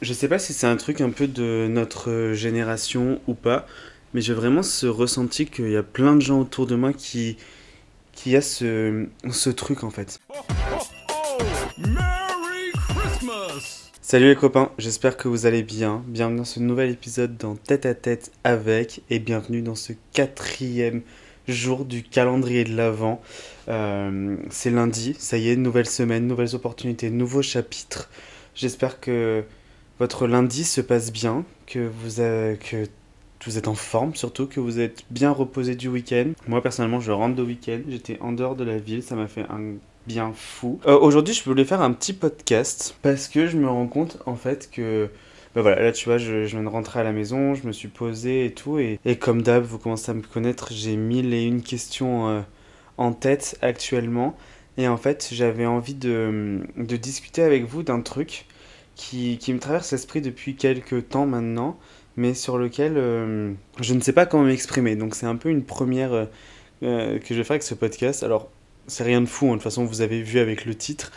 Je sais pas si c'est un truc un peu de notre génération ou pas, mais j'ai vraiment ce ressenti qu'il y a plein de gens autour de moi qui, qui a ce, ce truc en fait. Salut les copains, j'espère que vous allez bien. Bienvenue dans ce nouvel épisode dans Tête à Tête avec et bienvenue dans ce quatrième jour du calendrier de l'Avent. Euh, c'est lundi, ça y est, nouvelle semaine, nouvelles opportunités, nouveaux chapitres. J'espère que votre lundi se passe bien, que vous, êtes en forme surtout, que vous êtes bien reposé du week-end. Moi personnellement je rentre de week-end, j'étais en dehors de la ville, ça m'a fait un bien fou. Euh, aujourd'hui je voulais faire un petit podcast parce que je me rends compte en fait que... Bah voilà, là tu vois, je, viens de rentrer à la maison, je me suis posé et tout, et, comme d'hab, vous commencez à me connaître, j'ai mille et une questions euh, en tête actuellement, et en fait j'avais envie de discuter avec vous d'un truc qui, qui me traverse l'esprit depuis quelques temps maintenant, mais sur lequel euh, je ne sais pas comment m'exprimer. Donc c'est un peu une première euh, euh, que je vais faire avec ce podcast. Alors c'est rien de fou, hein, de toute façon vous avez vu avec le titre.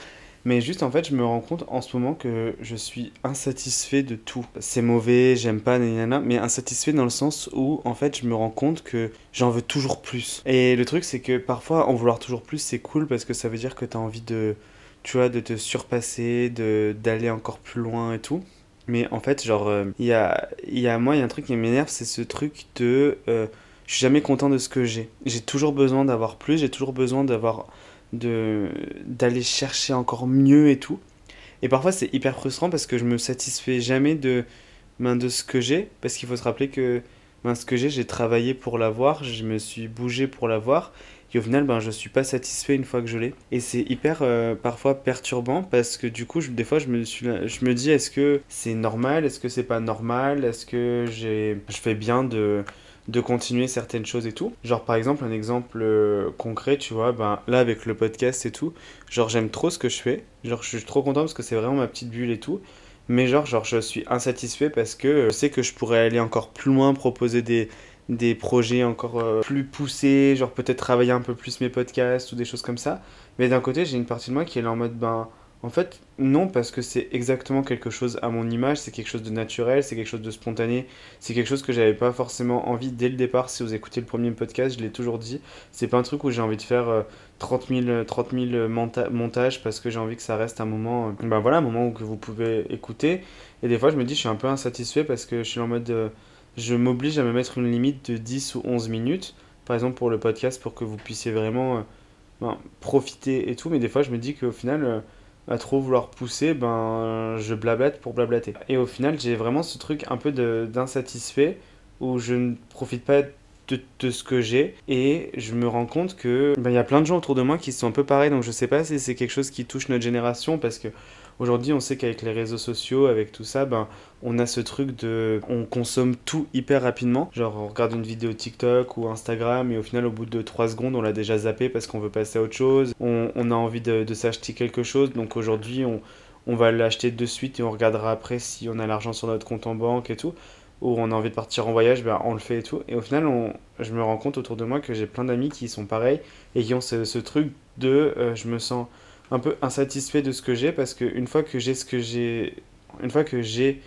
Mais juste en fait, je me rends compte en ce moment que je suis insatisfait de tout. C'est mauvais, j'aime pas, nanana, mais insatisfait dans le sens où en fait, je me rends compte que j'en veux toujours plus. Et le truc, c'est que parfois, en vouloir toujours plus, c'est cool parce que ça veut dire que tu as envie de, tu vois, de te surpasser, de d'aller encore plus loin et tout. Mais en fait, genre, euh, il y, a, y a moi, il y a un truc qui m'énerve, c'est ce truc de... Euh, je suis jamais content de ce que j'ai. J'ai toujours besoin d'avoir plus, j'ai toujours besoin d'avoir... de d'aller chercher encore mieux et tout. Et parfois, c'est hyper frustrant parce que je me satisfais jamais de, ben, de ce que j'ai. Parce qu'il faut se rappeler que ben, ce que j'ai, j'ai travaillé pour l'avoir, je me suis bougé pour l'avoir. Et au final, ben, je suis pas satisfait une fois que je l'ai. Et c'est hyper euh, parfois perturbant parce que du coup, je, des fois, je me, je me dis est-ce que c'est normal? Est-ce que c'est pas normal? Est-ce que j'ai, je fais bien de de continuer certaines choses et tout? Genre par exemple un exemple euh, concret, tu vois, ben là avec le podcast et tout, genre j'aime trop ce que je fais, genre je suis trop content parce que c'est vraiment ma petite bulle et tout. Mais genre, genre je suis insatisfait parce que je sais que je pourrais aller encore plus loin, proposer des, des projets encore euh, plus poussés, genre peut-être travailler un peu plus mes podcasts ou des choses comme ça. Mais d'un côté, j'ai une partie de moi qui est là en mode, ben, en fait, non, parce que c'est exactement quelque chose à mon image, c'est quelque chose de naturel, c'est quelque chose de spontané, c'est quelque chose que j'avais pas forcément envie dès le départ. Si vous écoutez le premier podcast, je l'ai toujours dit, c'est pas un truc où j'ai envie de faire 30 000, 30 000 montages parce que j'ai envie que ça reste un moment, euh, ben voilà, un moment où que vous pouvez écouter. Et des fois, je me dis, je suis un peu insatisfait parce que je suis en mode. Euh, je m'oblige à me mettre une limite de 10 ou 11 minutes, par exemple pour le podcast, pour que vous puissiez vraiment euh, ben, profiter et tout. Mais des fois, je me dis qu'au final, euh, à trop vouloir pousser, ben, je blablate pour blablater. Et au final, j'ai vraiment ce truc un peu d'insatisfait où je ne profite pas de, de ce que j'ai et je me rends compte que ben, y a plein de gens autour de moi qui sont un peu pareils. Donc je sais pas si c'est quelque chose qui touche notre génération parce que Aujourd'hui, on sait qu'avec les réseaux sociaux, avec tout ça, ben, on a ce truc de. On consomme tout hyper rapidement. Genre, on regarde une vidéo TikTok ou Instagram et au final, au bout de 3 secondes, on l'a déjà zappé parce qu'on veut passer à autre chose. On, a envie de, s'acheter quelque chose. Donc aujourd'hui, on, va l'acheter de suite et on regardera après si on a l'argent sur notre compte en banque et tout. Ou on a envie de partir en voyage, ben on le fait et tout. Et au final, je me rends compte autour de moi que j'ai plein d'amis qui sont pareils et qui ont ce, ce truc de euh, je me sens un peu insatisfait de ce que j'ai parce qu'une fois que j'ai ce que j'ai, une fois que j'ai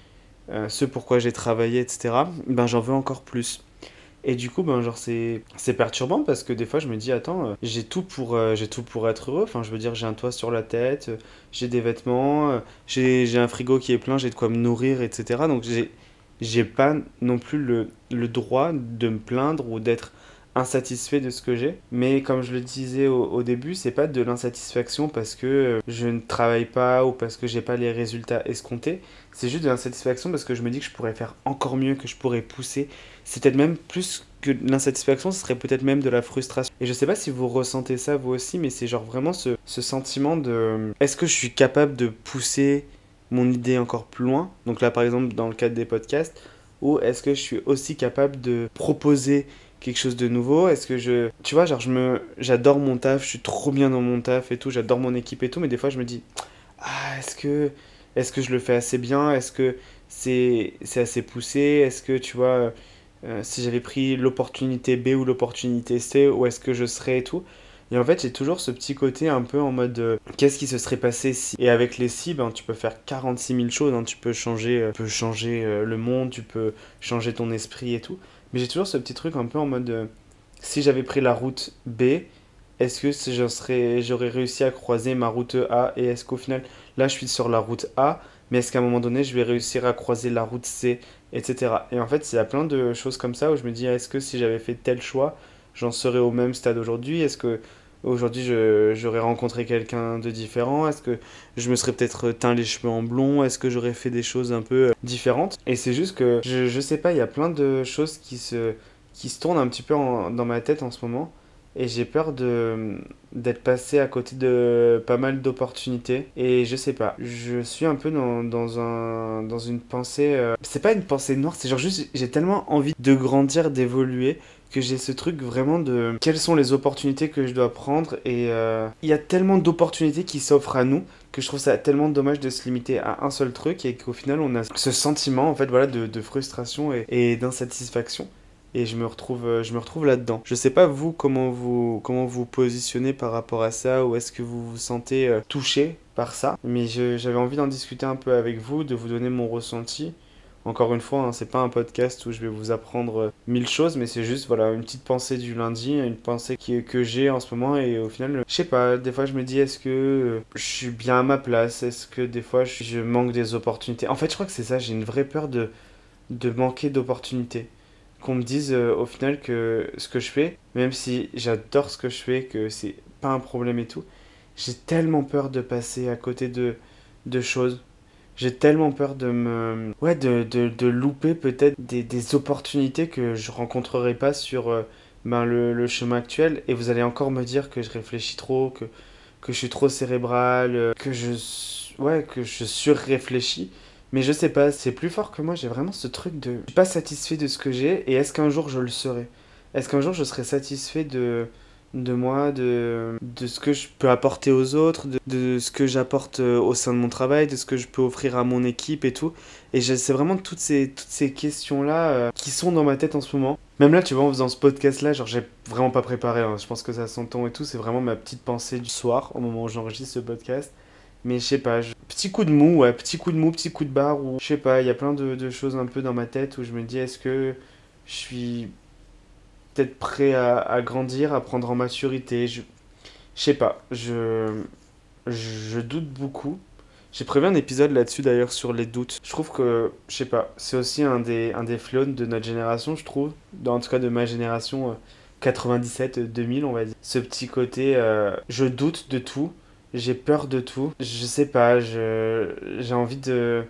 euh, ce pourquoi j'ai travaillé, etc., ben j'en veux encore plus. Et du coup, ben genre c'est c'est perturbant parce que des fois je me dis attends, euh, j'ai tout pour euh, j'ai tout pour être heureux. Enfin, je veux dire, j'ai un toit sur la tête, j'ai des vêtements, j'ai un frigo qui est plein, j'ai de quoi me nourrir, etc. Donc j'ai j'ai pas non plus le, le droit de me plaindre ou d'être insatisfait de ce que j'ai. Mais comme je le disais au, début, c'est pas de l'insatisfaction parce que euh, je ne travaille pas ou parce que j'ai pas les résultats escomptés. C'est juste de l'insatisfaction parce que je me dis que je pourrais faire encore mieux, que je pourrais pousser. C'est peut-être même plus que l'insatisfaction, ce serait peut-être même de la frustration. Et je sais pas si vous ressentez ça vous aussi, mais c'est genre vraiment ce, ce sentiment de est-ce que je suis capable de pousser mon idée encore plus loin? Donc là par exemple dans le cadre des podcasts, ou est-ce que je suis aussi capable de proposer quelque chose de nouveau? Est-ce que je. Tu vois, genre, j'adore mon taf, je suis trop bien dans mon taf et tout, j'adore mon équipe et tout, mais des fois, je me dis, ah, est-ce que. Est-ce que je le fais assez bien? Est-ce que c'est c'est assez poussé? Est-ce que, tu vois, euh, si j'avais pris l'opportunité B ou l'opportunité C, où est-ce que je serais et tout? Et en fait, j'ai toujours ce petit côté un peu en mode euh, qu'est-ce qui se serait passé si? Et avec les si, ben, tu peux faire 46 000 choses. Hein. Tu peux changer, euh, peux changer euh, le monde, tu peux changer ton esprit et tout. Mais j'ai toujours ce petit truc un peu en mode si j'avais pris la route B, est-ce que j'aurais réussi à croiser ma route A Et est-ce qu'au final, là, je suis sur la route A, mais est-ce qu'à un moment donné, je vais réussir à croiser la route C, etc. Et en fait, il y a plein de choses comme ça où je me dis est-ce que si j'avais fait tel choix, j'en serais au même stade aujourd'hui? Est-ce que aujourd'hui j'aurais rencontré quelqu'un de différent Est-ce que je me serais peut-être teint les cheveux en blond? Est-ce que j'aurais fait des choses un peu euh, différentes? Et c'est juste que je, sais pas, il y a plein de choses qui se, qui se tournent un petit peu dans ma tête en ce moment. Et j'ai peur d'être passé à côté de pas mal d'opportunités. Et je sais pas, je suis un peu dans, dans, un, dans une pensée... Euh, c'est pas une pensée noire, c'est genre juste j'ai tellement envie de grandir, d'évoluer que j'ai ce truc vraiment de quelles sont les opportunités que je dois prendre et euh, il y a tellement d'opportunités qui s'offrent à nous que je trouve ça tellement dommage de se limiter à un seul truc et qu'au final on a ce sentiment en fait voilà de, de frustration et, et d'insatisfaction et je me retrouve euh, je me retrouve là-dedans. Je sais pas vous comment vous comment vous positionnez par rapport à ça ou est-ce que vous vous sentez euh, touché par ça mais j'avais envie d'en discuter un peu avec vous, de vous donner mon ressenti encore une fois, hein, c'est pas un podcast où je vais vous apprendre euh, mille choses, mais c'est juste voilà une petite pensée du lundi, une pensée qui, que j'ai en ce moment et au final, je sais pas, des fois je me dis est-ce que euh, je suis bien à ma place, est-ce que des fois je, manque des opportunités? En fait, je crois que c'est ça, j'ai une vraie peur de, de manquer d'opportunités. Qu'on me dise euh, au final que ce que je fais, même si j'adore ce que je fais, que c'est pas un problème et tout, j'ai tellement peur de passer à côté de, de choses j'ai tellement peur de me ouais de, louper peut-être des, opportunités que je rencontrerai pas sur euh, ben, le, chemin actuel. Et vous allez encore me dire que je réfléchis trop que que je suis trop cérébral euh, que je ouais que je surréfléchis. Mais je sais pas c'est plus fort que moi. J'ai vraiment ce truc de je suis pas satisfait de ce que j'ai. Et est-ce qu'un jour je le serai? Est-ce qu'un jour je serai satisfait de de moi, de, de ce que je peux apporter aux autres, de, de ce que j'apporte euh, au sein de mon travail, de ce que je peux offrir à mon équipe et tout. Et c'est vraiment toutes ces, toutes ces questions-là euh, qui sont dans ma tête en ce moment. Même là, tu vois, en faisant ce podcast-là, genre, j'ai vraiment pas préparé. Hein. Je pense que ça s'entend et tout. C'est vraiment ma petite pensée du soir, au moment où j'enregistre ce podcast. Mais je sais pas, petit coup de mou, ouais, petit coup de mou, petit coup de barre, ou je sais pas, il y a plein de, de choses un peu dans ma tête où je me dis, est-ce que je suis peut-être prêt à, grandir, à prendre en maturité. Je, je sais pas, je, je doute beaucoup. J'ai prévu un épisode là-dessus d'ailleurs sur les doutes. Je trouve que, je sais pas, c'est aussi un des, un des fléaux de notre génération, je trouve. En tout cas de ma génération 97-2000, euh, on va dire. Ce petit côté, euh, je doute de tout, j'ai peur de tout. Je sais pas, j'ai envie de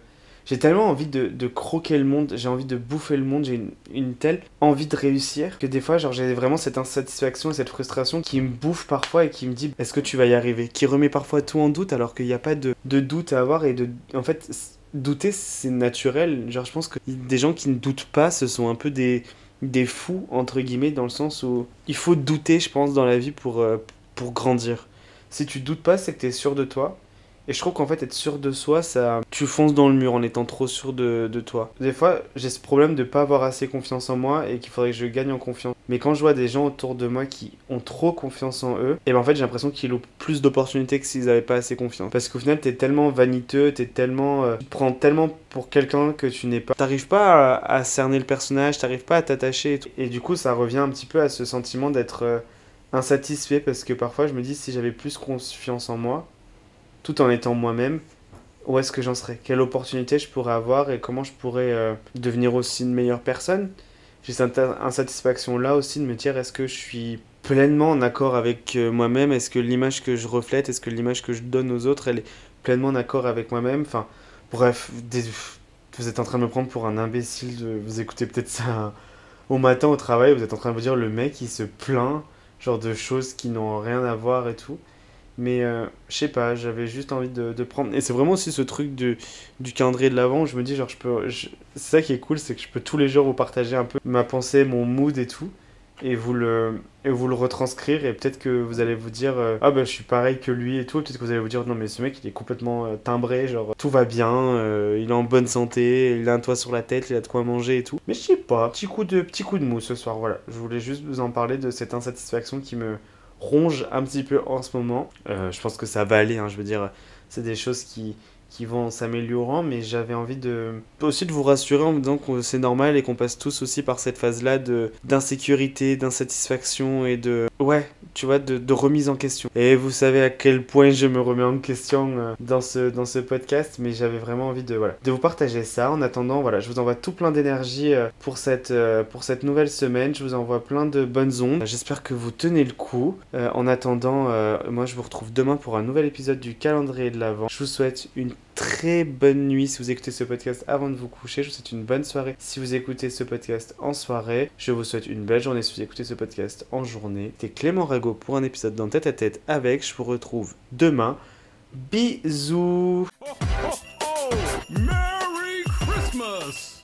j'ai tellement envie de, de, croquer le monde, j'ai envie de bouffer le monde, j'ai une, une, telle envie de réussir que des fois, genre, j'ai vraiment cette insatisfaction et cette frustration qui me bouffe parfois et qui me dit est-ce que tu vas y arriver? Qui remet parfois tout en doute alors qu'il n'y a pas de, de, doute à avoir et de. En fait, douter, c'est naturel. Genre, je pense que des gens qui ne doutent pas, ce sont un peu des, des fous, entre guillemets, dans le sens où il faut douter, je pense, dans la vie pour, euh, pour grandir. Si tu doutes pas, c'est que tu es sûr de toi. Et je trouve qu'en fait, être sûr de soi, ça, tu fonces dans le mur en étant trop sûr de, de toi. Des fois, j'ai ce problème de pas avoir assez confiance en moi et qu'il faudrait que je gagne en confiance. Mais quand je vois des gens autour de moi qui ont trop confiance en eux, et ben en fait, j'ai l'impression qu'ils ont plus d'opportunités que s'ils avaient pas assez confiance. Parce qu'au final, t'es tellement vaniteux, t'es tellement, euh, tu prends tellement pour quelqu'un que tu n'es pas. T'arrives pas à, cerner le personnage, t'arrives pas à t'attacher. Et, et, du coup, ça revient un petit peu à ce sentiment d'être euh, insatisfait parce que parfois, je me dis si j'avais plus confiance en moi tout en étant moi-même, où est-ce que j'en serais? Quelle opportunité je pourrais avoir et comment je pourrais euh, devenir aussi une meilleure personne? J'ai cette insatisfaction-là aussi de me dire est-ce que je suis pleinement en accord avec euh, moi-même? Est-ce que l'image que je reflète, est-ce que l'image que je donne aux autres, elle est pleinement en accord avec moi-même? Enfin, bref, vous êtes en train de me prendre pour un imbécile. Vous écoutez peut-être ça au matin au travail, vous êtes en train de vous dire le mec il se plaint, genre de choses qui n'ont rien à voir et tout. Mais euh, je sais pas, j'avais juste envie de, prendre. Et c'est vraiment aussi ce truc du, du de l'avant où je me dis, genre, je peux. C'est ça qui est cool, c'est que je peux tous les jours vous partager un peu ma pensée, mon mood et tout. Et vous le, et vous le retranscrire. Et peut-être que vous allez vous dire, euh, ah ben je suis pareil que lui et tout. Peut-être que vous allez vous dire, non, mais ce mec il est complètement euh, timbré, genre tout va bien, il est en bonne santé, il a un toit sur la tête, il a de quoi manger et tout. Mais je sais pas, petit coup de, petit coup de mou ce soir, voilà. Je voulais juste vous en parler de cette insatisfaction qui me ronge un petit peu en ce moment. Euh, je pense que ça va aller, hein, je veux dire, c'est des choses qui, qui vont s'améliorant, mais j'avais envie de aussi de vous rassurer en disant que c'est normal et qu'on passe tous aussi par cette phase-là de d'insécurité, d'insatisfaction et de ouais, tu vois, de, remise en question. Et vous savez à quel point je me remets en question euh, dans ce dans ce podcast, mais j'avais vraiment envie de voilà de vous partager ça. En attendant, voilà, je vous envoie tout plein d'énergie euh, pour cette euh, pour cette nouvelle semaine. Je vous envoie plein de bonnes ondes. J'espère que vous tenez le coup. en attendant, moi je vous retrouve demain pour un nouvel épisode du calendrier de l'avant. Je vous souhaite une très bonne nuit si vous écoutez ce podcast avant de vous coucher. Je vous souhaite une bonne soirée si vous écoutez ce podcast en soirée. Je vous souhaite une belle journée si vous écoutez ce podcast en journée. C'était Clément Rago pour un épisode dans Tête à Tête avec. Je vous retrouve demain. Bisous. Merry Christmas